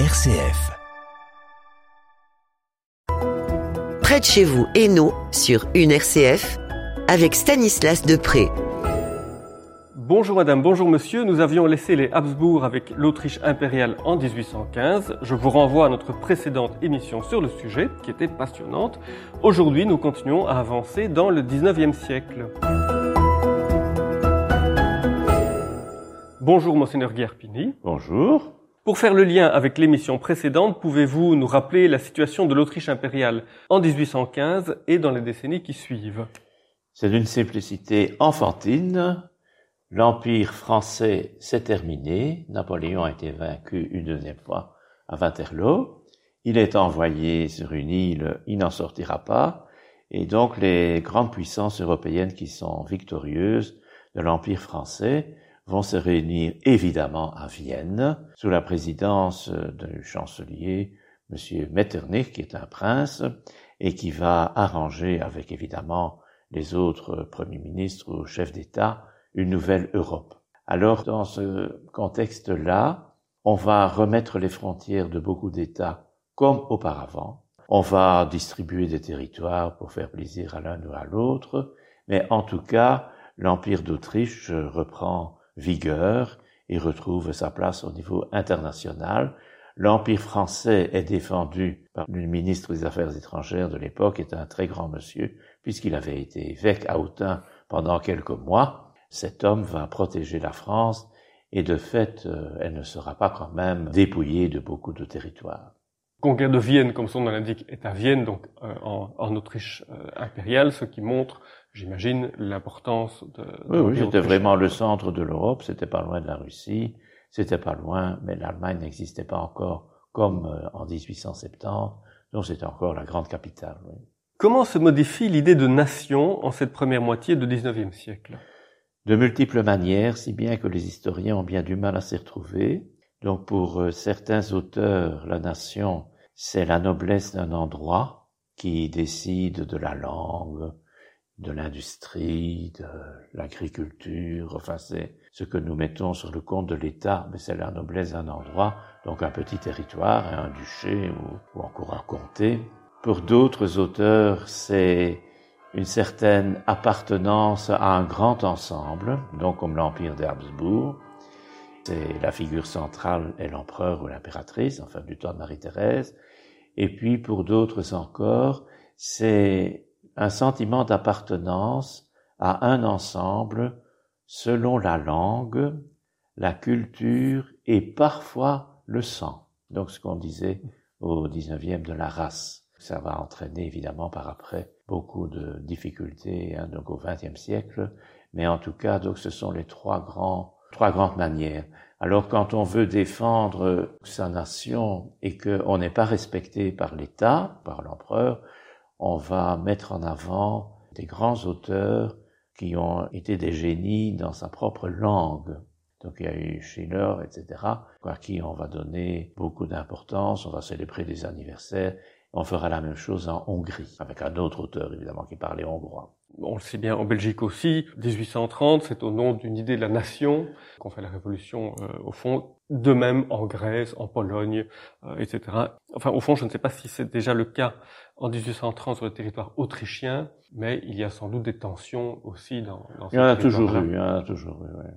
RCF. Près de chez vous, Hainaut, sur une RCF, avec Stanislas Depré. Bonjour madame, bonjour monsieur. Nous avions laissé les Habsbourg avec l'Autriche impériale en 1815. Je vous renvoie à notre précédente émission sur le sujet, qui était passionnante. Aujourd'hui, nous continuons à avancer dans le 19e siècle. Bonjour monseigneur Guerpini. Bonjour. Pour faire le lien avec l'émission précédente, pouvez-vous nous rappeler la situation de l'Autriche impériale en 1815 et dans les décennies qui suivent? C'est d'une simplicité enfantine. L'Empire français s'est terminé. Napoléon a été vaincu une deuxième fois à Waterloo. Il est envoyé sur une île, il n'en sortira pas. Et donc les grandes puissances européennes qui sont victorieuses de l'Empire français vont se réunir évidemment à Vienne sous la présidence du chancelier M. Metternich, qui est un prince, et qui va arranger avec évidemment les autres premiers ministres ou chefs d'État une nouvelle Europe. Alors dans ce contexte-là, on va remettre les frontières de beaucoup d'États comme auparavant. On va distribuer des territoires pour faire plaisir à l'un ou à l'autre, mais en tout cas, l'Empire d'Autriche reprend vigueur et retrouve sa place au niveau international. L'Empire français est défendu par le ministre des Affaires étrangères de l'époque, est un très grand monsieur, puisqu'il avait été évêque à Autun pendant quelques mois. Cet homme va protéger la France et de fait, euh, elle ne sera pas quand même dépouillée de beaucoup de territoires. Conquête de Vienne, comme son nom l'indique, est à Vienne, donc euh, en, Autriche euh, impériale, ce qui montre j'imagine, l'importance de... Oui, oui, c'était vraiment le centre de l'Europe, c'était pas loin de la Russie, c'était pas loin, mais l'Allemagne n'existait pas encore comme euh, en 1870, donc c'était encore la grande capitale. Oui. Comment se modifie l'idée de nation en cette première moitié du XIXe siècle? De multiples manières, si bien que les historiens ont bien du mal à s'y retrouver. Donc pour euh, certains auteurs, la nation, c'est la noblesse d'un endroit qui décide de la langue, de l'industrie, de l'agriculture, enfin c'est ce que nous mettons sur le compte de l'État, mais c'est la noblesse d'un endroit, donc un petit territoire, un duché ou, encore un comté. Pour d'autres auteurs, c'est une certaine appartenance à un grand ensemble, donc comme l'Empire d'Habsbourg. C'est la figure centrale est l'empereur ou l'impératrice, enfin du temps de Marie-Thérèse. Et puis pour d'autres encore, c'est un sentiment d'appartenance à un ensemble selon la langue, la culture et parfois le sang. Donc ce qu'on disait au 19e de la race. Ça va entraîner évidemment par après beaucoup de difficultés hein, donc au 20e siècle, mais en tout cas donc ce sont les trois grands trois grandes manières. Alors quand on veut défendre sa nation et qu'on n'est pas respecté par l'État, par l'empereur, on va mettre en avant des grands auteurs qui ont été des génies dans sa propre langue. Donc il y a eu Schiller, etc., à qui on va donner beaucoup d'importance, on va célébrer des anniversaires, on fera la même chose en Hongrie, avec un autre auteur évidemment qui parlait hongrois. On le sait bien en Belgique aussi, 1830, c'est au nom d'une idée de la nation qu'on fait la révolution euh, au fond, de même en Grèce, en Pologne, euh, etc. Enfin, au fond, je ne sais pas si c'est déjà le cas en 1830 sur le territoire autrichien, mais il y a sans doute des tensions aussi dans, dans Il y en a toujours eu, il y en a toujours eu, ouais.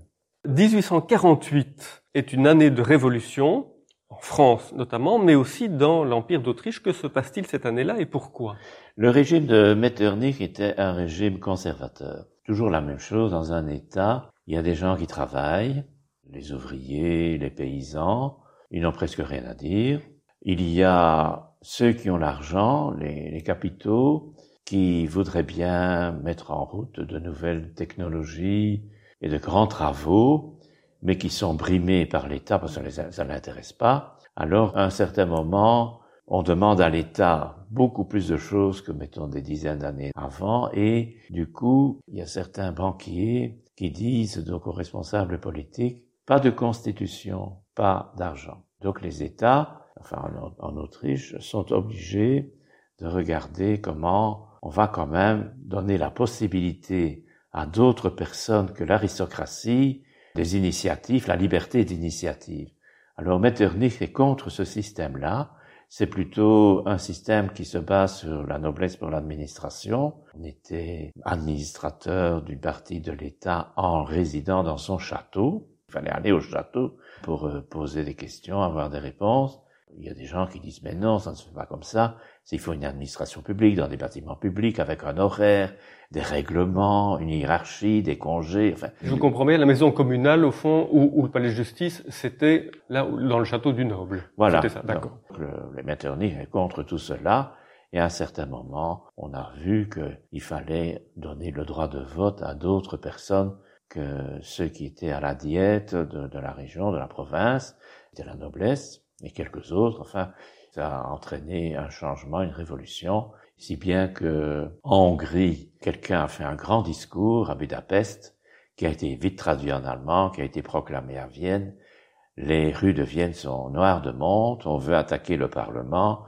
1848 est une année de révolution, en France notamment, mais aussi dans l'Empire d'Autriche. Que se passe-t-il cette année-là et pourquoi? Le régime de Metternich était un régime conservateur. Toujours la même chose dans un État. Il y a des gens qui travaillent, les ouvriers, les paysans, ils n'ont presque rien à dire. Il y a ceux qui ont l'argent, les, capitaux, qui voudraient bien mettre en route de nouvelles technologies et de grands travaux, mais qui sont brimés par l'État parce que ça ne l'intéresse pas. Alors, à un certain moment, on demande à l'État beaucoup plus de choses que, mettons, des dizaines d'années avant, et du coup, il y a certains banquiers qui disent donc aux responsables politiques, pas de constitution, pas d'argent. Donc les États, enfin en, en, Autriche, sont obligés de regarder comment on va quand même donner la possibilité à d'autres personnes que l'aristocratie des initiatives, la liberté d'initiative. Alors Metternich est contre ce système-là. C'est plutôt un système qui se base sur la noblesse pour l'administration. On était administrateur d'une partie de l'État en résidant dans son château. Il fallait aller au château pour euh, poser des questions, avoir des réponses. Il y a des gens qui disent mais non, ça ne se fait pas comme ça. Il faut une administration publique dans des bâtiments publics avec un horaire, des règlements, une hiérarchie, des congés. Enfin, je comprends bien. La maison communale, au fond, ou, le palais de justice, c'était là dans le château du noble. Voilà. C'était ça, d'accord. Le, les Metternich est contre tout cela. Et à un certain moment, on a vu qu'il fallait donner le droit de vote à d'autres personnes que ceux qui étaient à la diète de, la région, de la province, de la noblesse, et quelques autres. Enfin, ça a entraîné un changement, une révolution, si bien que en Hongrie, quelqu'un a fait un grand discours à Budapest, qui a été vite traduit en allemand, qui a été proclamé à Vienne. Les rues de Vienne sont noires de monde, on veut attaquer le Parlement,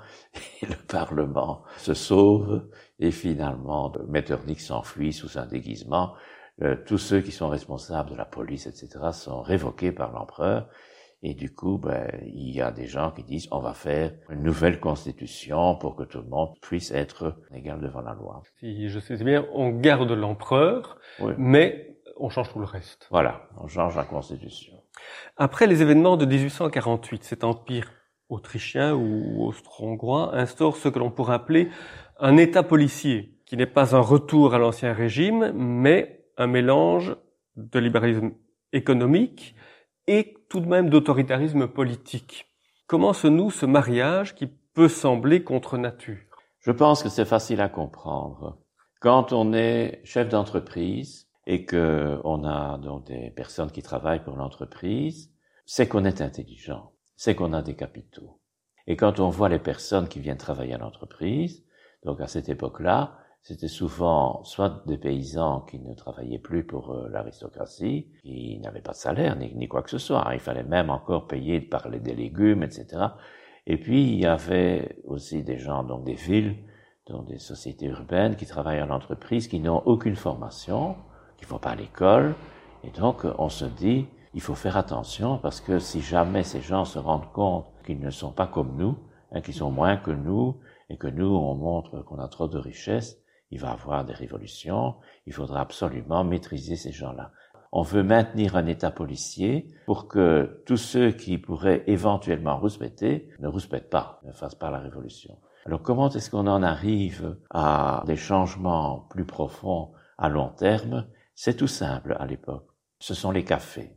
et le Parlement se sauve, et finalement, Metternich s'enfuit sous un déguisement. Euh, tous ceux qui sont responsables de la police, etc., sont révoqués par l'empereur, et du coup, ben, il y a des gens qui disent on va faire une nouvelle constitution pour que tout le monde puisse être égal devant la loi. Si je sais bien, on garde l'empereur, mais on change tout le reste. Voilà, on change la constitution. Après les événements de 1848, cet empire autrichien ou austro-hongrois instaure ce que l'on pourrait appeler un État policier, qui n'est pas un retour à l'ancien régime, mais un mélange de libéralisme économique et tout de même d'autoritarisme politique. Comment se noue ce mariage qui peut sembler contre nature? Je pense que c'est facile à comprendre. Quand on est chef d'entreprise et que on a donc des personnes qui travaillent pour l'entreprise, c'est qu'on est intelligent, c'est qu'on a des capitaux. Et quand on voit les personnes qui viennent travailler à l'entreprise, donc à cette époque-là, c'était souvent soit des paysans qui ne travaillaient plus pour euh, l'aristocratie, qui n'avaient pas de salaire ni, quoi que ce soit. Il fallait même encore payer de parler des légumes, etc. Et puis il y avait aussi des gens, donc des villes, donc des sociétés urbaines qui travaillent à l'entreprise, qui n'ont aucune formation, qui ne vont pas à l'école. Et donc on se dit, il faut faire attention parce que si jamais ces gens se rendent compte qu'ils ne sont pas comme nous, hein, qu'ils sont moins que nous, et que nous on montre qu'on a trop de richesses, il va avoir des révolutions, il faudra absolument maîtriser ces gens-là. On veut maintenir un État policier pour que tous ceux qui pourraient éventuellement rouspéter ne rouspètent pas, ne fassent pas la révolution. Alors comment est-ce qu'on en arrive à des changements plus profonds à long terme? C'est tout simple à l'époque. Ce sont les cafés.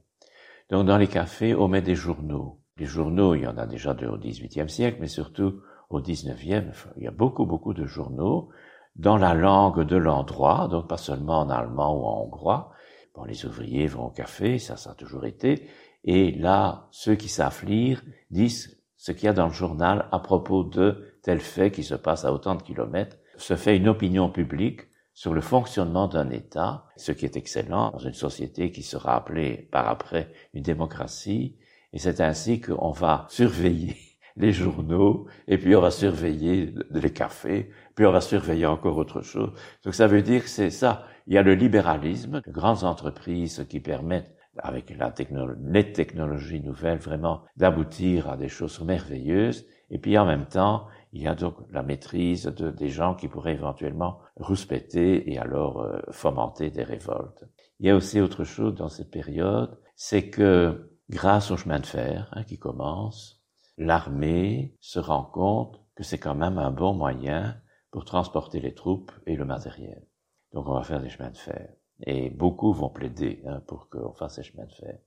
Donc dans les cafés, on met des journaux. Les journaux, il y en a déjà au XVIIIe siècle, mais surtout au XIXe, il y a beaucoup, beaucoup de journaux dans la langue de l'endroit, donc pas seulement en allemand ou en hongrois. Bon, les ouvriers vont au café, ça, ça a toujours été. Et là, ceux qui savent lire disent ce qu'il y a dans le journal à propos de tel fait qui se passe à autant de kilomètres. Se fait une opinion publique sur le fonctionnement d'un État, ce qui est excellent dans une société qui sera appelée par après une démocratie. Et c'est ainsi qu'on va surveiller les journaux, et puis on va surveiller les cafés, puis on va surveiller encore autre chose. Donc ça veut dire que c'est ça. Il y a le libéralisme, de grandes entreprises qui permettent, avec la technologie, les technologies nouvelles, vraiment d'aboutir à des choses merveilleuses. Et puis en même temps, il y a donc la maîtrise de, des gens qui pourraient éventuellement rouspéter et alors euh, fomenter des révoltes. Il y a aussi autre chose dans cette période, c'est que grâce au chemin de fer hein, qui commence, l'armée se rend compte que c'est quand même un bon moyen pour transporter les troupes et le matériel. Donc on va faire des chemins de fer. Et beaucoup vont plaider hein, pour qu'on fasse ces chemins de fer.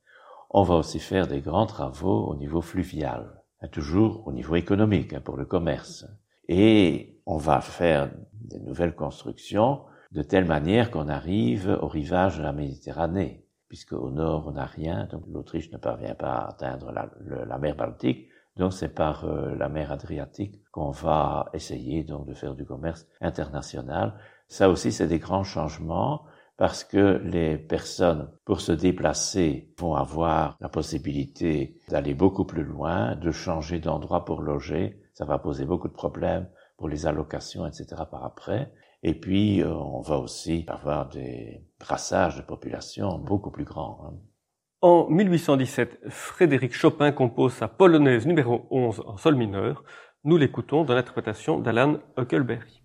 On va aussi faire des grands travaux au niveau fluvial, hein, toujours au niveau économique, hein, pour le commerce. Et on va faire des nouvelles constructions de telle manière qu'on arrive au rivage de la Méditerranée, puisque au nord on n'a rien, donc l'Autriche ne parvient pas à atteindre la mer Baltique, donc c'est par euh, la mer Adriatique qu'on va essayer donc de faire du commerce international. Ça aussi c'est des grands changements parce que les personnes pour se déplacer vont avoir la possibilité d'aller beaucoup plus loin, de changer d'endroit pour loger. Ça va poser beaucoup de problèmes pour les allocations, etc. par après. Et puis, euh, on va aussi avoir des brassages de population beaucoup plus grands. En 1817, Frédéric Chopin compose sa polonaise numéro 11 en sol mineur. Nous l'écoutons dans l'interprétation d'Alan Huckleberry.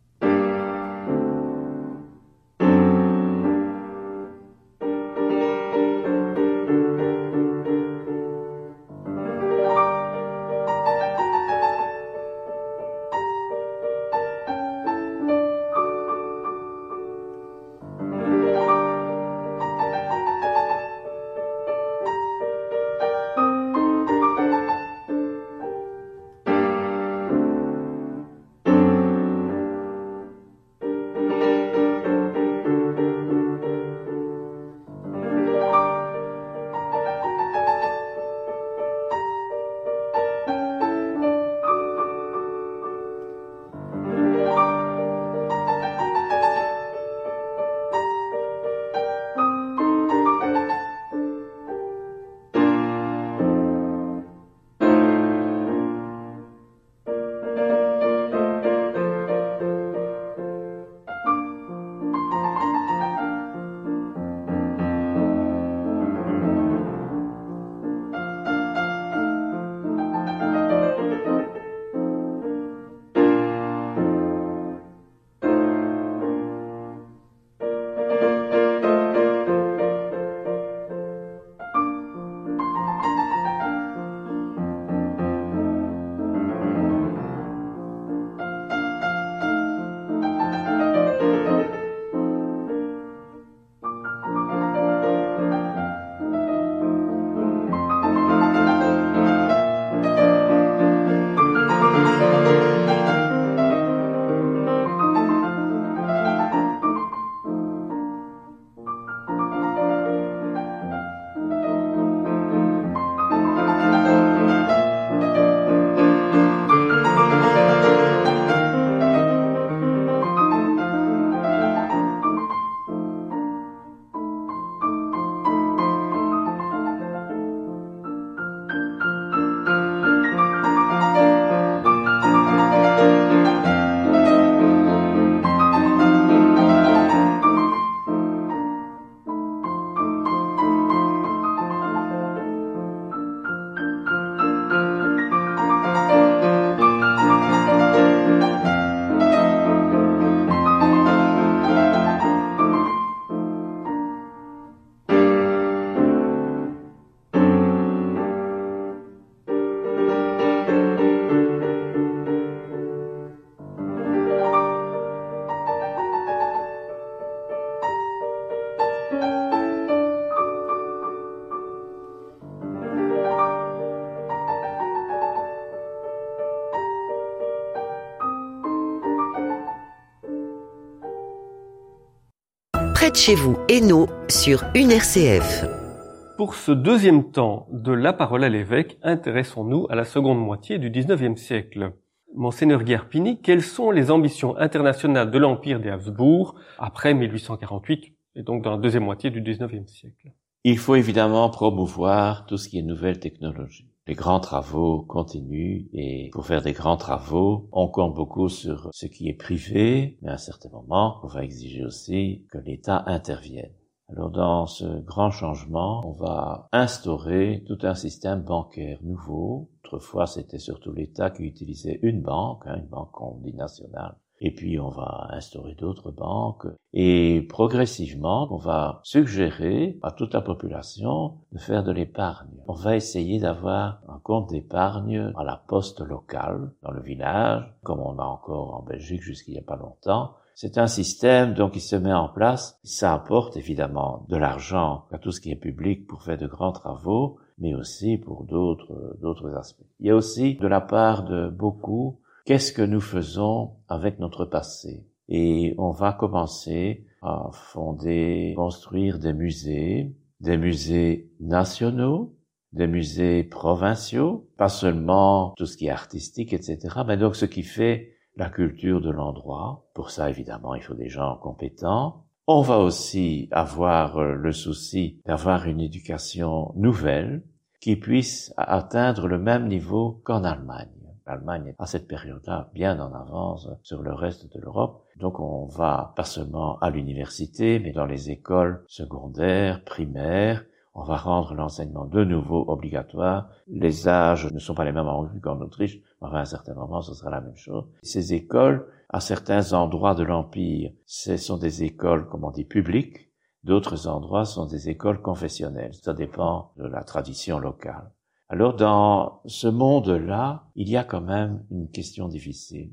Près de chez vous, Hainaut, sur une RCF. Pour ce deuxième temps de la parole à l'évêque, intéressons-nous à la seconde moitié du XIXe siècle. Monseigneur Guerpini, quelles sont les ambitions internationales de l'Empire des Habsbourg après 1848 et donc dans la deuxième moitié du XIXe siècle? Il faut évidemment promouvoir tout ce qui est nouvelle technologie les grands travaux continuent et pour faire des grands travaux, on compte beaucoup sur ce qui est privé, mais à un certain moment, on va exiger aussi que l'État intervienne. Alors dans ce grand changement, on va instaurer tout un système bancaire nouveau. Autrefois, c'était surtout l'État qui utilisait une banque, hein, une banque nationale, et puis on va instaurer d'autres banques, et progressivement, on va suggérer à toute la population de faire de l'épargne. On va essayer d'avoir un compte d'épargne à la poste locale, dans le village, comme on a encore en Belgique jusqu'il n'y a pas longtemps. C'est un système donc qui se met en place. Ça apporte évidemment de l'argent à tout ce qui est public pour faire de grands travaux, mais aussi pour d'autres d'autres aspects. Il y a aussi de la part de beaucoup qu'est-ce que nous faisons avec notre passé? Et on va commencer à fonder, construire des musées, des musées nationaux, des musées provinciaux, pas seulement tout ce qui est artistique, etc., mais donc ce qui fait la culture de l'endroit. Pour ça, évidemment, il faut des gens compétents. On va aussi avoir euh, le souci d'avoir une éducation nouvelle qui puisse atteindre le même niveau qu'en Allemagne. L'Allemagne à cette période-là bien en avance sur le reste de l'Europe. Donc on va pas seulement à l'université, mais dans les écoles secondaires, primaires, on va rendre l'enseignement de nouveau obligatoire. Les âges ne sont pas les mêmes en Hongrie qu'en Autriche, mais à un certain moment, ce sera la même chose. Ces écoles, à certains endroits de l'Empire, ce sont des écoles, comme on dit, publiques. D'autres endroits sont des écoles confessionnelles. Ça dépend de la tradition locale. Alors, dans ce monde-là, il y a quand même une question difficile.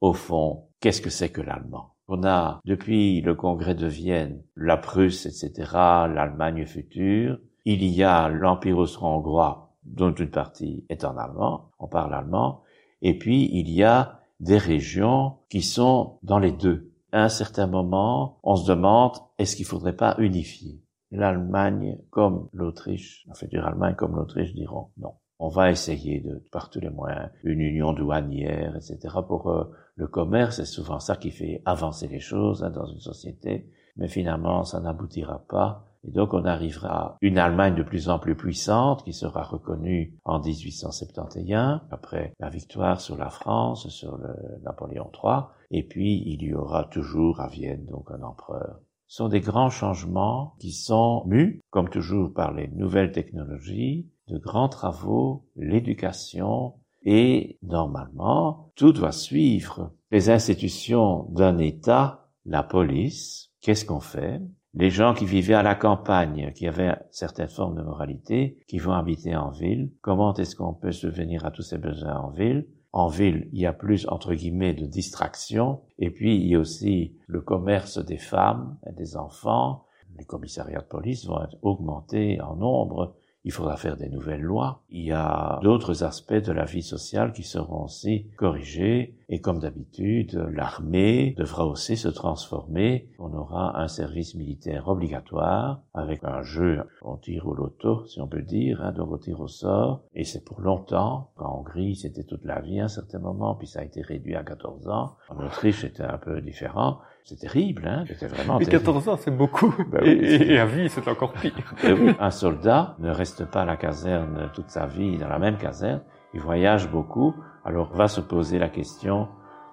Au fond, qu'est-ce que c'est que l'allemand? On a, depuis le congrès de Vienne, la Prusse, etc., l'Allemagne future. Il y a l'Empire austro-hongrois, dont une partie est en allemand, on parle allemand. Et puis, il y a des régions qui sont dans les deux. À un certain moment, on se demande, est-ce qu'il faudrait pas unifier? l'Allemagne comme l'Autriche, la future Allemagne comme l'Autriche diront non. On va essayer de, par tous les moyens, une union douanière, etc. pour euh, le commerce. C'est souvent ça qui fait avancer les choses hein, dans une société. Mais finalement, ça n'aboutira pas. Et donc, on arrivera à une Allemagne de plus en plus puissante qui sera reconnue en 1871, après la victoire sur la France, sur le Napoléon III. Et puis, il y aura toujours à Vienne, donc, un empereur. Sont des grands changements qui sont mus, comme toujours, par les nouvelles technologies, de grands travaux, l'éducation, et normalement, tout doit suivre les institutions d'un État, la police. Qu'est-ce qu'on fait? Les gens qui vivaient à la campagne, qui avaient certaines formes de moralité, qui vont habiter en ville, comment est-ce qu'on peut subvenir à tous ces besoins en ville? En ville, il y a plus, entre guillemets, de distraction. Et puis, il y a aussi le commerce des femmes et des enfants. Les commissariats de police vont être augmentés en nombre il faudra faire des nouvelles lois. Il y a d'autres aspects de la vie sociale qui seront aussi corrigés. Et comme d'habitude, l'armée devra aussi se transformer. On aura un service militaire obligatoire avec un jeu, on tire au loto, si on peut dire, hein, donc on tire au sort. Et c'est pour longtemps. En Hongrie, c'était toute la vie à un certain moment, puis ça a été réduit à 14 ans. En Autriche, c'était un peu différent. C'est terrible, hein C'était vraiment Et 14 ans, c'est beaucoup. Ben et, à vie, c'est encore pire. Ben un soldat ne reste pas à la caserne toute sa vie dans la même caserne. Il voyage beaucoup. Alors, va se poser la question,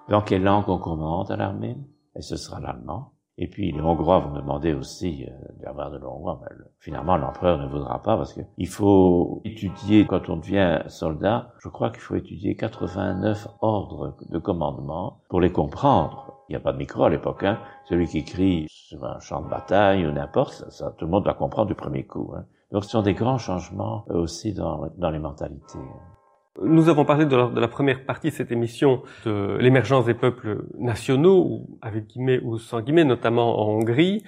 dans quelle langue on commande à l'armée? Et ce sera l'allemand. Et puis, les Hongrois vont demander aussi euh, d'avoir de l'hongrois. Mais finalement, l'empereur ne voudra pas parce qu'il faut étudier, quand on devient soldat, je crois qu'il faut étudier 89 ordres de commandement pour les comprendre. Il n'y a pas de micro à l'époque. Hein. Celui qui crie sur un champ de bataille ou n'importe, ça, tout le monde va comprendre du premier coup. Hein. Donc ce sont des grands changements aussi dans, dans les mentalités. Nous avons parlé de la, première partie de cette émission de l'émergence des peuples nationaux, avec guillemets ou sans guillemets, notamment en Hongrie.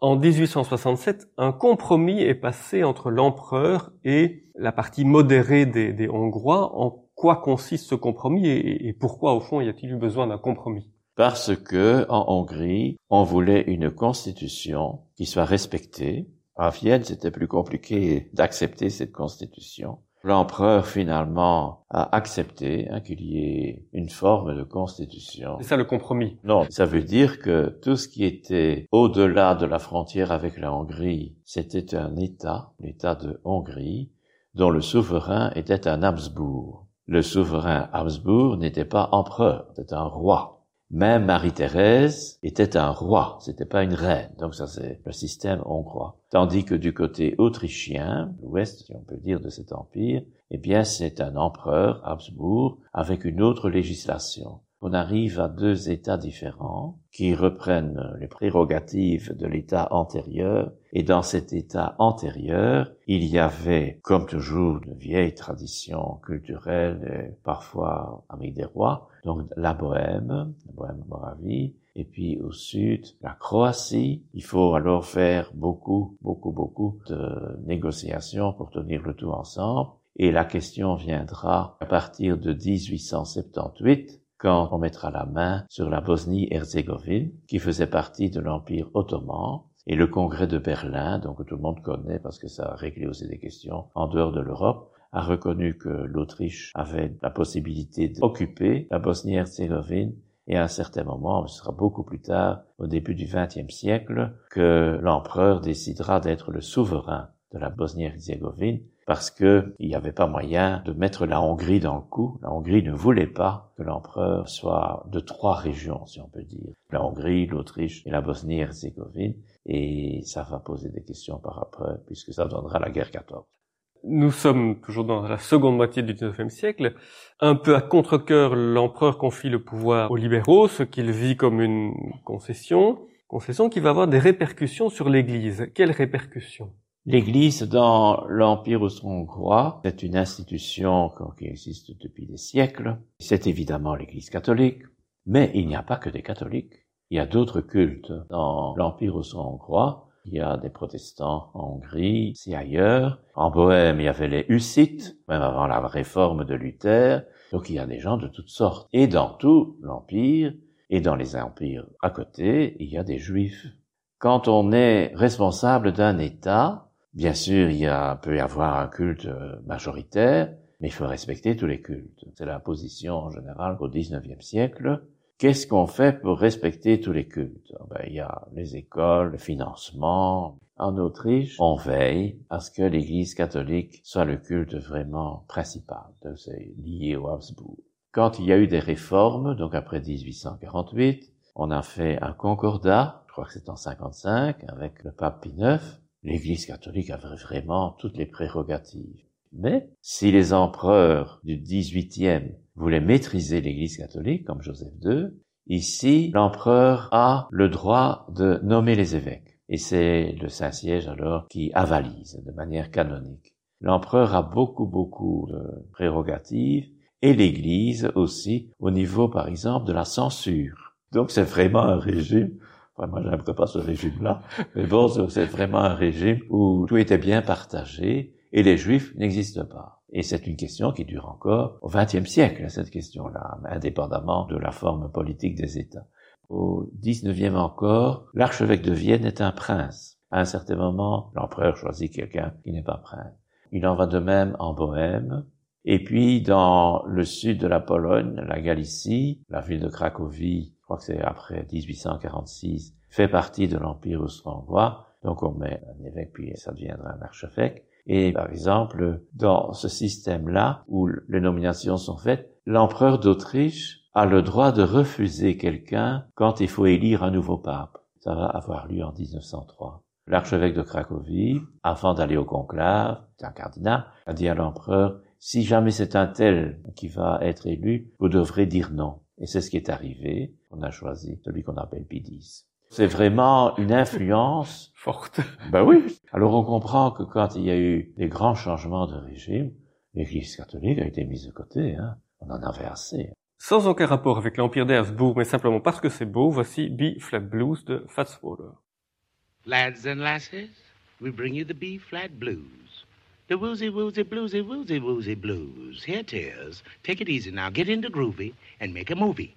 En 1867, un compromis est passé entre l'empereur et la partie modérée des, des Hongrois. En quoi consiste ce compromis et, et pourquoi, au fond, y a-t-il eu besoin d'un compromis? Parce que en Hongrie, on voulait une constitution qui soit respectée. À Vienne, c'était plus compliqué d'accepter cette constitution. L'empereur finalement a accepté hein, qu'il y ait une forme de constitution. C'est ça le compromis Non, ça veut dire que tout ce qui était au-delà de la frontière avec la Hongrie, c'était un État, l'État de Hongrie, dont le souverain était un Habsbourg. Le souverain Habsbourg n'était pas empereur, c'était un roi. Même Marie-Thérèse était un roi, c'était pas une reine. Donc ça c'est le système hongrois. Tandis que du côté autrichien, l'ouest, si on peut dire, de cet empire, eh bien c'est un empereur, Habsbourg, avec une autre législation. On arrive à deux États différents qui reprennent les prérogatives de l'État antérieur. Et dans cet État antérieur, il y avait, comme toujours, de vieilles traditions culturelles, et parfois avec des rois, donc la Bohème, la Bohème-Moravie, et puis au sud, la Croatie. Il faut alors faire beaucoup, beaucoup, beaucoup de négociations pour tenir le tout ensemble. Et la question viendra à partir de 1878, quand on mettra la main sur la Bosnie-Herzégovine, qui faisait partie de l'Empire ottoman, et le congrès de Berlin, donc tout le monde connaît parce que ça a réglé aussi des questions en dehors de l'Europe, a reconnu que l'Autriche avait la possibilité d'occuper la Bosnie-Herzégovine et à un certain moment, ce sera beaucoup plus tard, au début du XXe siècle, que l'empereur décidera d'être le souverain de la Bosnie-Herzégovine parce qu'il n'y avait pas moyen de mettre la Hongrie dans le coup. La Hongrie ne voulait pas que l'empereur soit de trois régions, si on peut dire. La Hongrie, l'Autriche et la Bosnie-Herzégovine. et ça va poser des questions par après, puisque ça donnera la guerre 14. Nous sommes toujours dans la seconde moitié du XIXe siècle. Un peu à contre-cœur, l'empereur confie le pouvoir aux libéraux, ce qu'il vit comme une concession, concession qui va avoir des répercussions sur l'Église. Quelles répercussions? L'Église dans l'Empire austro-hongrois est une institution qui existe depuis des siècles. C'est évidemment l'Église catholique, mais il n'y a pas que des catholiques. Il y a d'autres cultes dans l'Empire austro-hongrois. Il y a des protestants en Hongrie, si ailleurs. En Bohème, il y avait les Hussites, même avant la réforme de Luther. Donc il y a des gens de toutes sortes. Et dans tout l'Empire, et dans les empires à côté, il y a des Juifs. Quand on est responsable d'un État, bien sûr, il y a, peut y avoir un culte majoritaire, mais il faut respecter tous les cultes. C'est la position en général au XIXe siècle. Qu'est-ce qu'on fait pour respecter tous les cultes? Ah ben, Il y a les écoles, le financement. En Autriche, on veille à ce que l'Église catholique soit le culte vraiment principal. C'est lié au Habsbourg. Quand il y a eu des réformes, donc après 1848, on a fait un concordat, je crois que c'est en 55, avec le pape Pie IX. L'Église catholique avait vraiment toutes les prérogatives. Mais si les empereurs du 18e voulaient maîtriser l'Église catholique, comme Joseph II, ici, l'empereur a le droit de nommer les évêques. Et c'est le Saint-Siège alors qui avalise de manière canonique. L'empereur a beaucoup, beaucoup de prérogatives et l'Église aussi au niveau, par exemple, de la censure. Donc c'est vraiment un régime Moi, j'aimerais pas ce régime-là. Mais bon, c'est vraiment un régime où tout était bien partagé et les juifs n'existent pas. Et c'est une question qui dure encore au XXe siècle, cette question-là, indépendamment de la forme politique des États. Au XIXe encore, l'archevêque de Vienne est un prince. À un certain moment, l'empereur choisit quelqu'un qui n'est pas prince. Il en va de même en Bohème. Et puis, dans le sud de la Pologne, la Galicie, la ville de Cracovie, je crois que c'est après 1846, fait partie de l'Empire austro-hongrois. Donc on met un évêque, puis ça deviendra un archevêque. Et par exemple, dans ce système-là, où les nominations sont faites, l'empereur d'Autriche a le droit de refuser quelqu'un quand il faut élire un nouveau pape. Ça va avoir lieu en 1903. L'archevêque de Cracovie, avant d'aller au conclave, c'est un cardinal, a dit à l'empereur, si jamais c'est un tel qui va être élu, vous devrez dire non. Et c'est ce qui est arrivé. On a choisi celui qu'on appelle Pidis. C'est vraiment une influence forte. Ben oui. Alors on comprend que quand il y a eu des grands changements de régime, l'Église catholique a été mise de côté. Hein. On en avait assez. Sans aucun rapport avec l'Empire d'Habsbourg, mais simplement parce que c'est beau, voici B-Flat Blues de Fats Water. Lads and lasses, we bring you the B-Flat Blues. The woozy woozy bluesy woozy woozy blues. Here is. Take it easy now. Get into groovy and make a movie.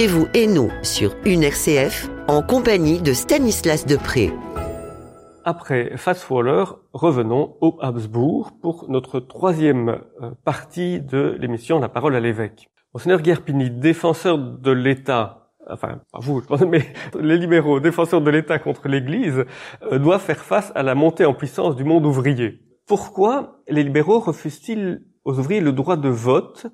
Chez vous, Hainaut, sur une RCF, en compagnie de Stanislas Depré. Après Fast Waller, revenons au Habsbourg pour notre troisième euh, partie de l'émission La parole à l'évêque. Monseigneur Guerpini, défenseur de l'État, enfin pas vous, mais les libéraux, défenseurs de l'État contre l'Église, euh, doivent faire face à la montée en puissance du monde ouvrier. Pourquoi les libéraux refusent-ils aux ouvriers le droit de vote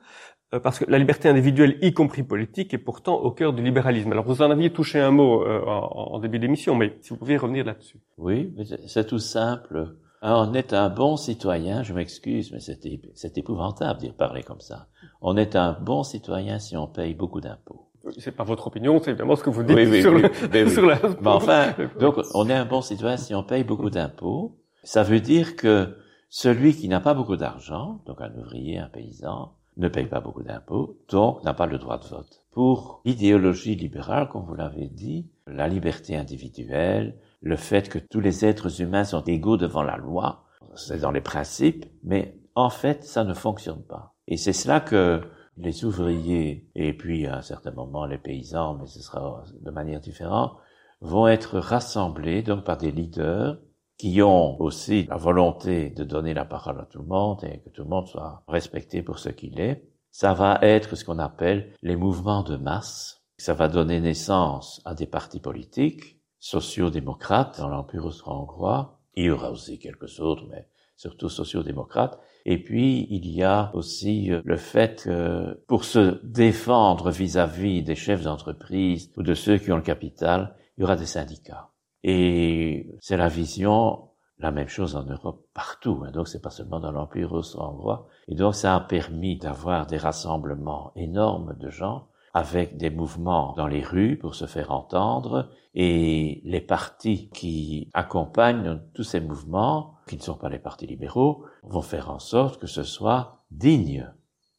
parce que la liberté individuelle, y compris politique, est pourtant au cœur du libéralisme. Alors vous en aviez touché un mot euh, en, en, début d'émission, mais si vous pouviez revenir là-dessus. Oui, c'est tout simple. on est un bon citoyen, je m'excuse, mais c'est épouvantable d'y parler comme ça. On est un bon citoyen si on paye beaucoup d'impôts. C'est pas votre opinion, c'est évidemment ce que vous dites oui, oui, sur, le, sur la... Mais enfin, donc on est un bon citoyen si on paye beaucoup d'impôts. Ça veut dire que celui qui n'a pas beaucoup d'argent, donc un ouvrier, un paysan, ne paye pas beaucoup d'impôts, donc n'a pas le droit de vote. Pour l'idéologie libérale, comme vous l'avez dit, la liberté individuelle, le fait que tous les êtres humains sont égaux devant la loi, c'est dans les principes, mais en fait, ça ne fonctionne pas. Et c'est cela que les ouvriers, et puis à un certain moment les paysans, mais ce sera de manière différente, vont être rassemblés donc par des leaders qui ont aussi la volonté de donner la parole à tout le monde et que tout le monde soit respecté pour ce qu'il est, ça va être ce qu'on appelle les mouvements de masse. Ça va donner naissance à des partis politiques, sociaux-démocrates dans l'Empire austro-hongrois. Il y aura aussi quelques autres, mais surtout sociaux-démocrates. Et puis, il y a aussi euh, le fait que pour se défendre vis-à-vis des chefs d'entreprise ou de ceux qui ont le capital, il y aura des syndicats. Et c'est la vision, la même chose en Europe partout. Hein. Donc c'est pas seulement dans l'Empire austro-hongrois. Et donc ça a permis d'avoir des rassemblements énormes de gens avec des mouvements dans les rues pour se faire entendre et les partis qui accompagnent tous ces mouvements, qui ne sont pas les partis libéraux, vont faire en sorte que ce soit digne.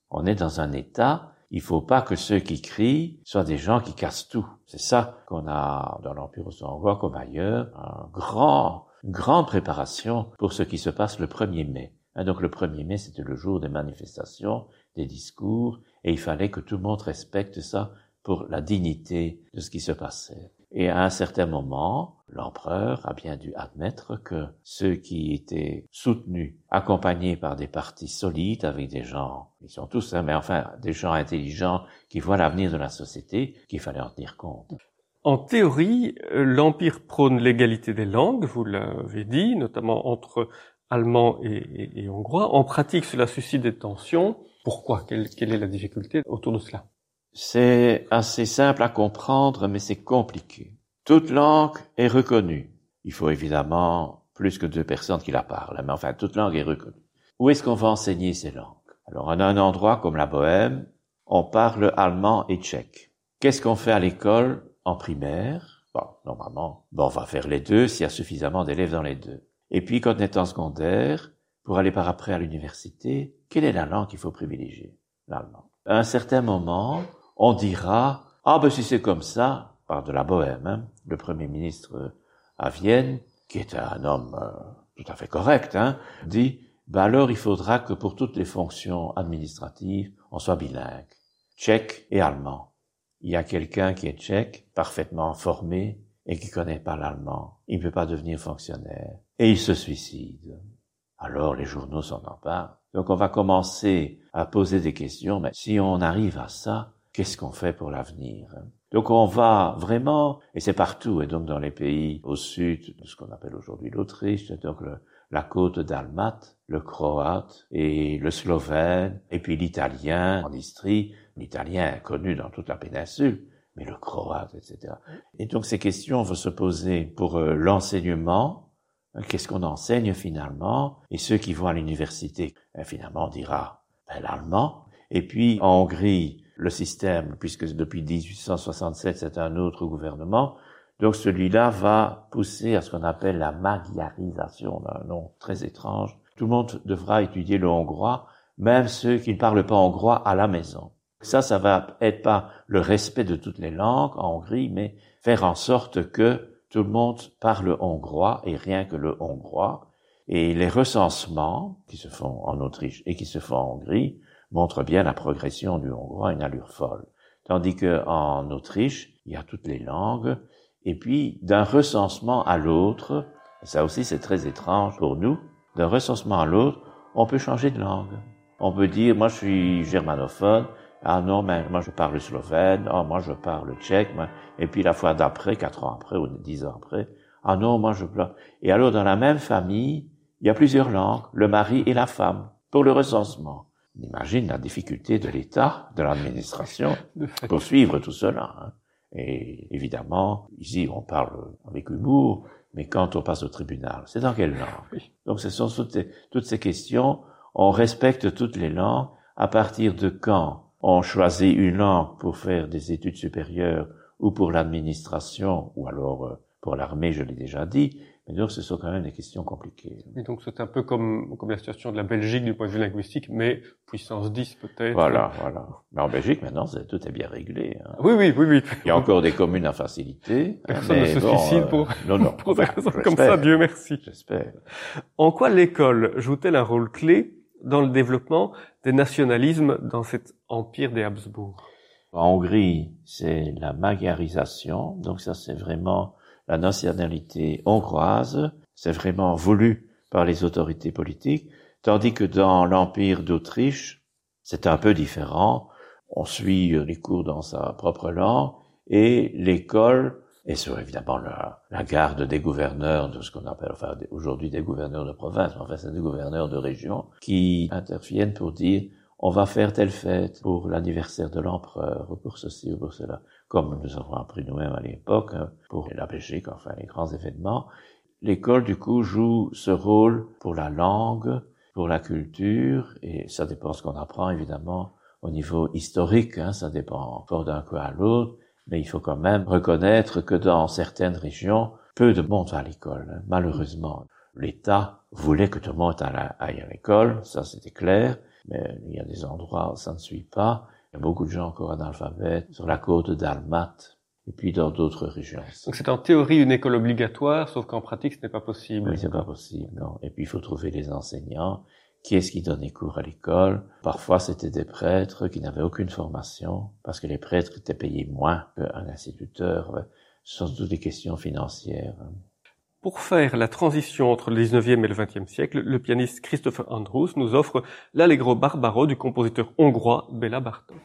On est dans un État il faut pas que ceux qui crient soient des gens qui cassent tout. C'est ça qu'on a dans l'Empire austro-hongrois comme ailleurs, un grand, une grande préparation pour ce qui se passe le 1er mai. Hein, donc le 1er mai, c'était le jour des manifestations, des discours, et il fallait que tout le monde respecte ça pour la dignité de ce qui se passait. Et à un certain moment, l'empereur a bien dû admettre que ceux qui étaient soutenus, accompagnés par des partis solides, avec des gens, ils sont tous, hein, mais enfin, des gens intelligents qui voient l'avenir de la société, qu'il fallait en tenir compte. En théorie, euh, l'Empire prône l'égalité des langues, vous l'avez dit, notamment entre allemand et, hongrois. En pratique, cela suscite des tensions. Pourquoi? Quelle est la difficulté autour de cela? C'est assez simple à comprendre, mais c'est compliqué. Toute langue est reconnue. Il faut évidemment plus que deux personnes qui la parlent, mais enfin, toute langue est reconnue. Où est-ce qu'on va enseigner ces langues? Alors, a un endroit comme la Bohème, on parle allemand et tchèque. Qu'est-ce qu'on fait à l'école? En primaire? Bon, normalement, bon, on va faire les deux s'il y a suffisamment d'élèves dans les deux. Et puis, quand on est en secondaire, pour aller par après à l'université, quelle est la langue qu'il faut privilégier? L'allemand. À un certain moment, on dira ah ben si c'est comme ça, par de la Bohème, hein, le premier ministre euh, à Vienne, qui est un homme euh, tout à fait correct, hein, dit ben alors il faudra que pour toutes les fonctions administratives, on soit bilingue, tchèque et allemand. Il y a quelqu'un qui est tchèque, parfaitement formé, et qui connaît pas l'allemand. Il ne peut pas devenir fonctionnaire. Et il se suicide. Alors les journaux s'en emparent. Donc on va commencer à poser des questions, mais si on arrive à ça, qu'est-ce qu'on fait pour l'avenir hein? Donc on va vraiment, et c'est partout, et donc dans les pays au sud de ce qu'on appelle aujourd'hui l'Autriche, donc la côte d'Almat, le croate et le slovène, et puis l'italien en Istrie, l'italien connu dans toute la péninsule, mais le croate, etc. Et donc ces questions vont se poser pour euh, l'enseignement, Qu'est-ce qu'on enseigne finalement Et ceux qui vont à l'université, ben, finalement, on dira ben, l'allemand. Et puis en Hongrie, le système, puisque depuis 1867 c'est un autre gouvernement, donc celui-là va pousser à ce qu'on appelle la magyarisation, un nom très étrange. Tout le monde devra étudier le hongrois, même ceux qui ne parlent pas hongrois à la maison. Ça, ça va être pas le respect de toutes les langues en Hongrie, mais faire en sorte que tout le monde parle hongrois et rien que le hongrois. Et les recensements qui se font en Autriche et qui se font en Hongrie montrent bien la progression du hongrois à une allure folle. Tandis que en Autriche, il y a toutes les langues. Et puis, d'un recensement à l'autre, ça aussi c'est très étrange pour nous, d'un recensement à l'autre, on peut changer de langue. On peut dire, moi je suis germanophone, ah non, mais moi je parle slovène, ah moi je parle tchèque, et puis la fois d'après, quatre ans après ou dix ans après, ah non, moi je parle. Et alors dans la même famille, il y a plusieurs langues, le mari et la femme, pour le recensement. On imagine la difficulté de l'État, de l'administration, pour suivre tout cela. Hein. Et évidemment, ici on parle avec humour, mais quand on passe au tribunal, c'est dans quelle langue? Donc ce sont toutes, toutes ces questions. On respecte toutes les langues. À partir de quand on choisit une langue pour faire des études supérieures ou pour l'administration ou alors euh, pour l'armée, je l'ai déjà dit. Mais donc, ce sont quand même des questions compliquées. Et donc, c'est un peu comme, comme la situation de la Belgique du point de vue linguistique, mais puissance 10 peut-être. Voilà, voilà. Mais en Belgique, maintenant, tout est bien réglé. Hein. Oui, oui, oui, oui. Il y a encore des communes à facilité. Personne ne se suicide euh, pour, non, non, pour des raisons comme ça, Dieu merci. J'espère. En quoi l'école joue-t-elle un rôle clé dans le développement des nationalismes dans cet empire des Habsbourg? En Hongrie, c'est la magyarisation, donc ça c'est vraiment la nationalité hongroise, c'est vraiment voulu par les autorités politiques, tandis que dans l'empire d'Autriche, c'est un peu différent. On suit les cours dans sa propre langue et l'école et sur évidemment la, la, garde des gouverneurs de ce qu'on appelle enfin aujourd'hui des gouverneurs de province, mais enfin c'est des gouverneurs de région qui interviennent pour dire on va faire telle fête pour l'anniversaire de l'empereur ou pour ceci ou pour cela, comme nous avons appris nous-mêmes à l'époque hein, pour la Belgique, enfin les grands événements. L'école du coup joue ce rôle pour la langue, pour la culture, et ça dépend ce qu'on apprend évidemment au niveau historique, hein, ça dépend fort d'un coup à l'autre, mais il faut quand même reconnaître que dans certaines régions, peu de monde va à l'école, hein. malheureusement. L'État voulait que tout le monde aille à l'école, ça c'était clair, mais il y a des endroits où ça ne suit pas. Il y a beaucoup de gens encore analphabètes sur la côte d'Almat et puis dans d'autres régions. Donc c'est en théorie une école obligatoire, sauf qu'en pratique ce n'est pas possible. Oui, c'est pas possible, non. Et puis il faut trouver les enseignants. Qui est-ce qui donnait cours à l'école? Parfois, c'était des prêtres qui n'avaient aucune formation, parce que les prêtres étaient payés moins qu'un instituteur. Ce sont toutes des questions financières. Pour faire la transition entre le 19e et le 20e siècle, le pianiste Christopher Andrews nous offre l'Allegro Barbaro du compositeur hongrois Béla Bartók.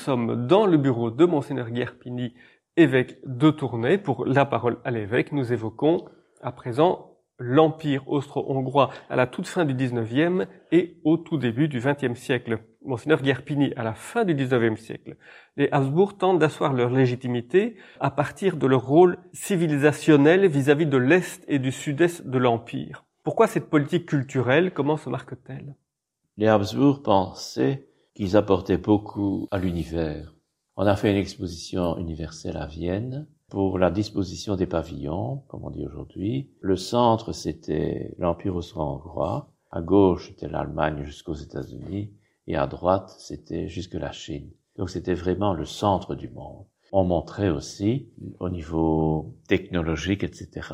Sommes dans le bureau de Monseigneur Guerpini, évêque de Tournai. Pour la parole à l'évêque, nous évoquons à présent l'Empire austro-hongrois à la toute fin du 19e et au tout début du 20e siècle. Monseigneur Guerpini, à la fin du 19e siècle, les Habsbourg tentent d'asseoir leur légitimité à partir de leur rôle civilisationnel vis-à-vis de l'Est et du Sud-Est de l'Empire. Pourquoi cette politique culturelle? Comment se marque-t-elle? Les Habsbourg pensaient qu'ils apportaient beaucoup à l'univers. On a fait une exposition universelle à Vienne pour la disposition des pavillons, comme on dit aujourd'hui. Le centre, c'était l'Empire austro-hongrois. À gauche, c'était l'Allemagne jusqu'aux États-Unis. Et à droite, c'était jusque la Chine. Donc c'était vraiment le centre du monde. On montrait aussi, au niveau technologique, etc.,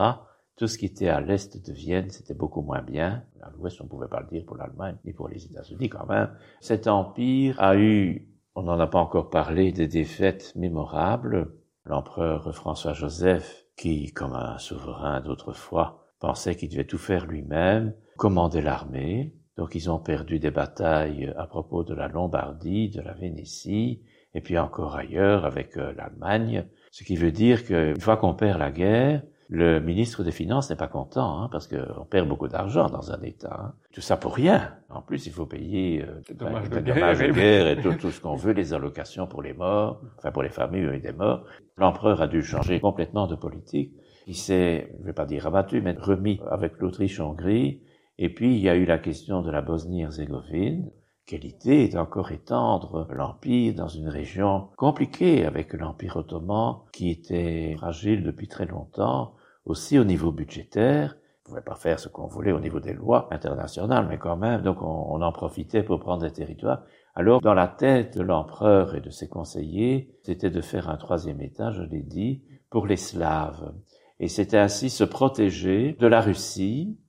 tout ce qui était à l'est de Vienne, c'était beaucoup moins bien. À l'ouest, on ne pouvait pas le dire pour l'Allemagne, ni pour les États-Unis quand même. Cet empire a eu, on n'en a pas encore parlé, des défaites mémorables. L'empereur François-Joseph, qui, comme un souverain d'autrefois, pensait qu'il devait tout faire lui-même, commandait l'armée. Donc ils ont perdu des batailles à propos de la Lombardie, de la Vénétie, et puis encore ailleurs avec euh, l'Allemagne. Ce qui veut dire qu'une fois qu'on perd la guerre, le ministre des Finances n'est pas content, hein, parce qu'on perd beaucoup d'argent dans un État. Hein. Tout ça pour rien. En plus, il faut payer euh, des dommages, ben, de, dommages guerre, de guerre et tout, tout ce qu'on veut, les allocations pour les morts, enfin pour les familles des morts. L'empereur a dû changer complètement de politique. Il s'est, je vais pas dire abattu, mais remis avec l'Autriche-Hongrie. Et puis, il y a eu la question de la Bosnie-Herzégovine. Quelle idée est encore étendre l'Empire dans une région compliquée avec l'Empire ottoman qui était fragile depuis très longtemps, aussi au niveau budgétaire. On ne pouvait pas faire ce qu'on voulait au niveau des lois internationales, mais quand même, donc on, on en profitait pour prendre des territoires. Alors, dans la tête de l'empereur et de ses conseillers, c'était de faire un troisième état, je l'ai dit, pour les Slaves. Et c'était ainsi se protéger de la Russie,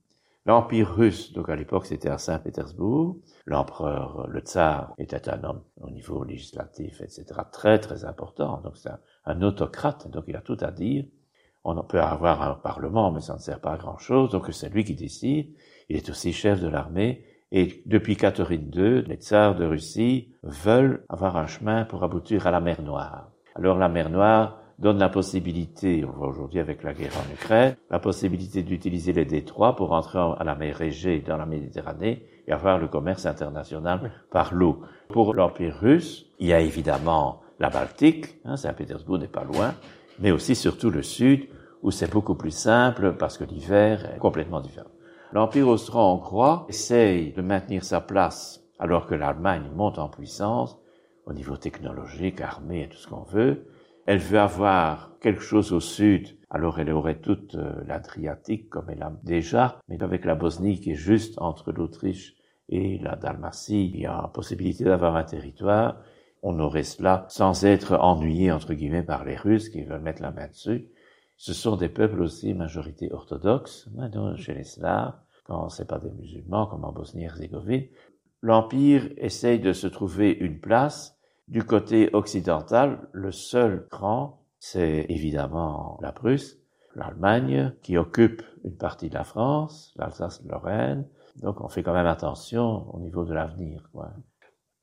L'Empire russe, donc à l'époque c'était à Saint-Pétersbourg, l'empereur, le tsar, était un homme au niveau législatif, etc., très très important, donc c'est un, autocrate, donc il a tout à dire. On peut avoir un parlement, mais ça ne sert pas à grand-chose, donc c'est lui qui décide. Il est aussi chef de l'armée, et depuis Catherine II, les tsars de Russie veulent avoir un chemin pour aboutir à la mer Noire. Alors la mer Noire, donne la possibilité, on voit aujourd'hui avec la guerre en Ukraine, la possibilité d'utiliser les détroits pour entrer à la mer Égée dans la Méditerranée et avoir le commerce international par l'eau. Pour l'Empire russe, il y a évidemment la Baltique, hein, Saint-Pétersbourg n'est pas loin, mais aussi surtout le sud, où c'est beaucoup plus simple parce que l'hiver est complètement différent. L'Empire austro-hongrois essaye de maintenir sa place alors que l'Allemagne monte en puissance au niveau technologique, armé et tout ce qu'on veut, elle veut avoir quelque chose au sud, alors elle aurait toute euh, l'Adriatique comme elle a déjà, mais avec la Bosnie qui est juste entre l'Autriche et la Dalmatie, il y a possibilité d'avoir un territoire. On aurait cela sans être ennuyé, entre guillemets, par les Russes qui veulent mettre la main dessus. Ce sont des peuples aussi majorité orthodoxe, chez les Slaves, quand c'est pas des musulmans, comme en Bosnie-Herzégovine. L'Empire essaye de se trouver une place du côté occidental, le seul grand, c'est évidemment la Prusse, l'Allemagne, qui occupe une partie de la France, l'Alsace-Lorraine. Donc on fait quand même attention au niveau de l'avenir.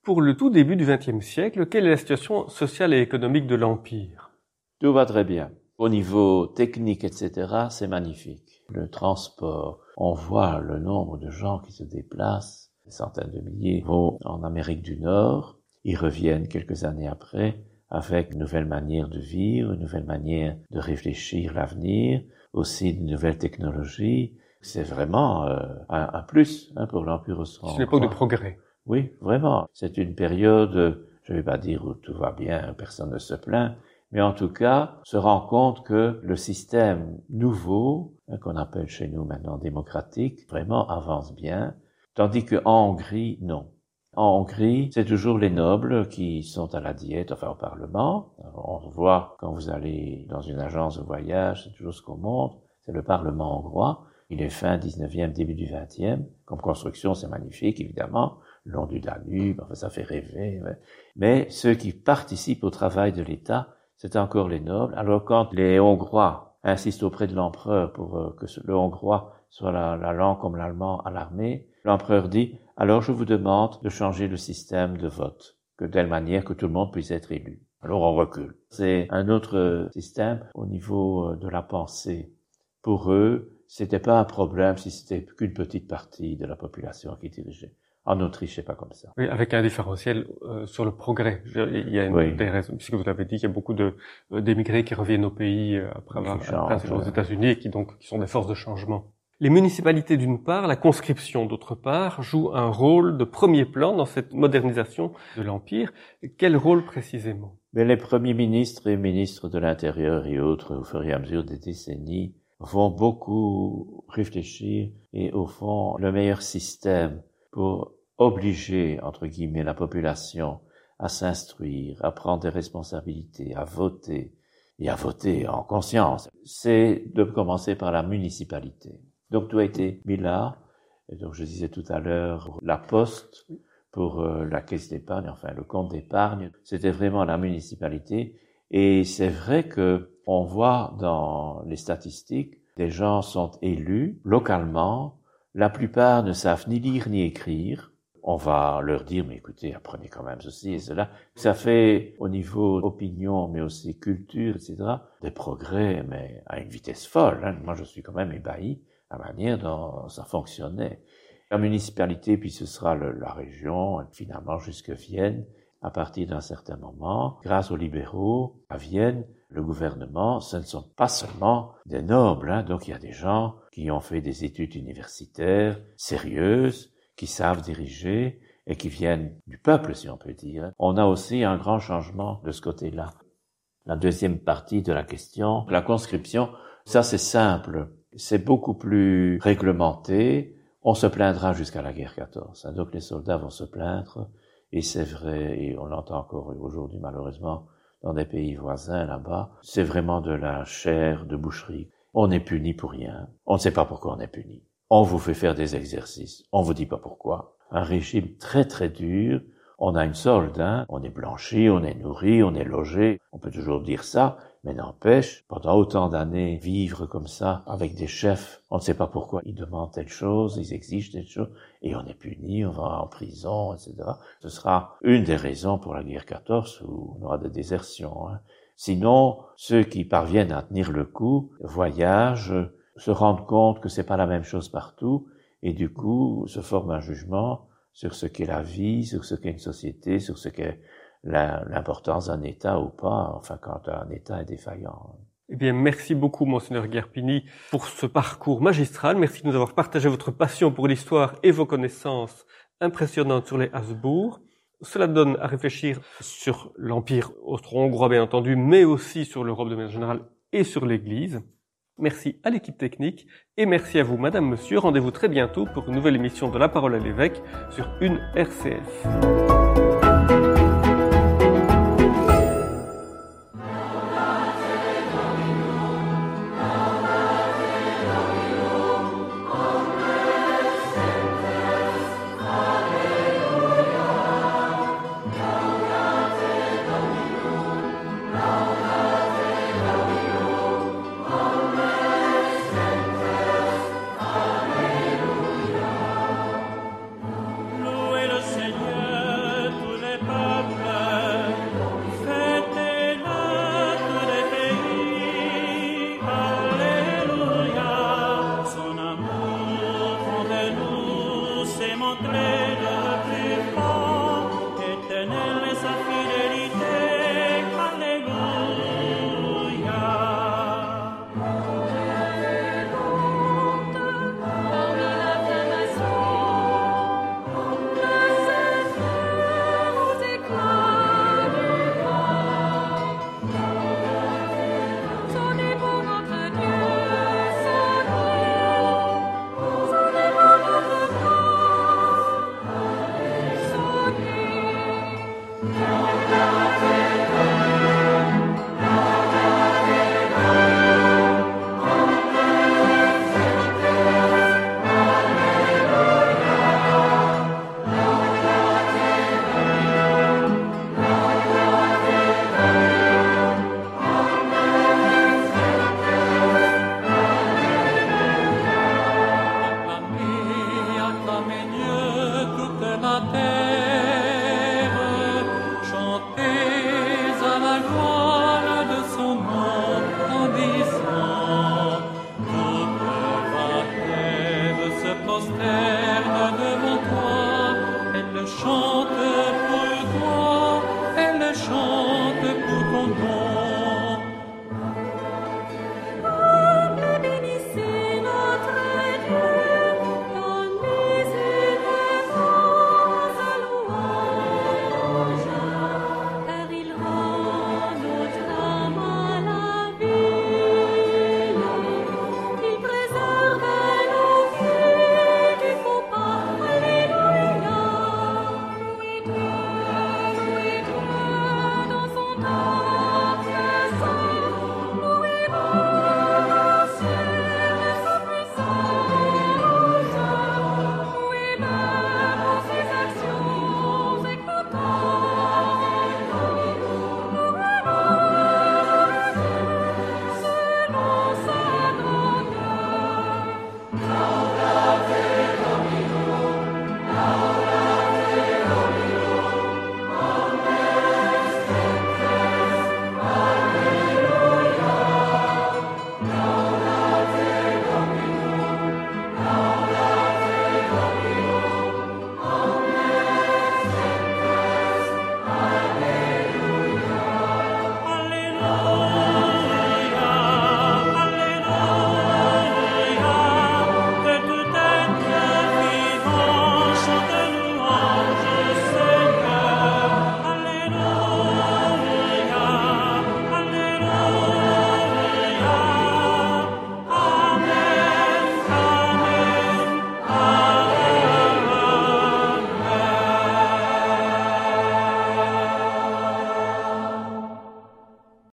Pour le tout début du XXe siècle, quelle est la situation sociale et économique de l'Empire? Tout va très bien. Au niveau technique, etc., c'est magnifique. Le transport, on voit le nombre de gens qui se déplacent, des centaines de milliers, vont en Amérique du Nord, ils reviennent quelques années après avec une nouvelle manière de vivre, une nouvelle manière de réfléchir l'avenir, aussi une nouvelle technologie. C'est vraiment euh, un, un, plus hein, pour l'Empire austro C'est une époque de progrès. Oui, vraiment. C'est une période, je ne vais pas dire où tout va bien, personne ne se plaint, mais en tout cas, se rend compte que le système nouveau, hein, qu'on appelle chez nous maintenant démocratique, vraiment avance bien, tandis qu'en Hongrie, non. En Hongrie, c'est toujours les nobles qui sont à la diète, enfin au Parlement. On voit quand vous allez dans une agence de voyage, c'est toujours ce qu'on montre, c'est le Parlement hongrois. Il est fin 19e, début du 20e. Comme construction, c'est magnifique, évidemment. Le long du Danube, enfin, ça fait rêver. Mais ceux qui participent au travail de l'État, c'est encore les nobles. Alors quand les Hongrois insistent auprès de l'empereur pour euh, que le hongrois soit la, la langue comme l'allemand à l'armée, l'empereur dit alors je vous demande de changer le système de vote. que de telle manière que tout le monde puisse être élu. Alors on recule. C'est un autre système au niveau de la pensée. Pour eux, c'était pas un problème si c'était qu'une petite partie de la population qui dirigeait. En Autriche, c'est pas comme ça. Oui, avec un différentiel euh, sur le progrès. Il y a une des raisons, puisque vous l'avez dit, qu'il y a beaucoup de euh, d'émigrés qui reviennent au pays euh, après avoir passé aux États-Unis et qui donc qui sont des forces de changement. Les municipalités d'une part, la conscription d'autre part, jouent un rôle de premier plan dans cette modernisation de l'empire. Quel rôle précisément? Mais les premiers ministres et ministres de l'Intérieur et autres, au fur et à mesure des décennies, vont beaucoup réfléchir et au fond, le meilleur système pour obliger, entre guillemets, la population à s'instruire, à prendre des responsabilités, à voter, et à voter en conscience, c'est de commencer par la municipalité. Donc tout a été mis là, et donc je disais tout à l'heure, la poste pour euh, la caisse d'épargne, enfin le compte d'épargne, c'était vraiment la municipalité, et c'est vrai que on voit dans les statistiques, des gens sont élus localement, la plupart ne savent ni lire ni écrire, on va leur dire, mais écoutez, apprenez quand même ceci et cela. Ça fait, au niveau opinion, mais aussi culture, etc., des progrès, mais à une vitesse folle. Hein. Moi, je suis quand même ébahi la manière dont ça fonctionnait. La municipalité, puis ce sera la région, finalement jusque Vienne, à partir d'un certain moment, grâce aux libéraux, à Vienne, le gouvernement, ce ne sont pas seulement des nobles, hein. donc il y a des gens qui ont fait des études universitaires sérieuses, qui savent diriger et qui viennent du peuple, si on peut dire. On a aussi un grand changement de ce côté-là. La deuxième partie de la question, la conscription, ça c'est simple, c'est beaucoup plus réglementé. On se plaindra jusqu'à la guerre 14. Donc les soldats vont se plaindre, et c'est vrai, et on l'entend encore aujourd'hui malheureusement dans des pays voisins là-bas, c'est vraiment de la chair de boucherie. On est puni pour rien. On ne sait pas pourquoi on est puni. On vous fait faire des exercices. On vous dit pas pourquoi. Un régime très très dur. On a une solde, hein. On est blanchi, on est nourri, on est logé. On peut toujours dire ça, mais n'empêche, pendant autant d'années, vivre comme ça, avec des chefs, on ne sait pas pourquoi ils demandent telle chose, ils exigent telle chose, et on est puni, on va en prison, etc. Ce sera une des raisons pour la guerre 14 où on aura des désertions. Hein. Sinon, ceux qui parviennent à tenir le coup voyagent, se rendre compte que c'est pas la même chose partout et du coup se forme un jugement sur ce qu'est la vie, sur ce qu'est une société, sur ce qu'est l'importance d'un État ou pas, enfin quand un État est défaillant. Eh bien, merci beaucoup, Monseigneur Guerpini, pour ce parcours magistral. Merci de nous avoir partagé votre passion pour l'histoire et vos connaissances impressionnantes sur les Habsbourg. Cela donne à réfléchir sur l'Empire austro-hongrois, bien entendu, mais aussi sur l'Europe de manière générale et sur l'Église. Merci à l'équipe technique et merci à vous, Madame, Monsieur. Rendez-vous très bientôt pour une nouvelle émission de La Parole à l'évêque sur une RCF.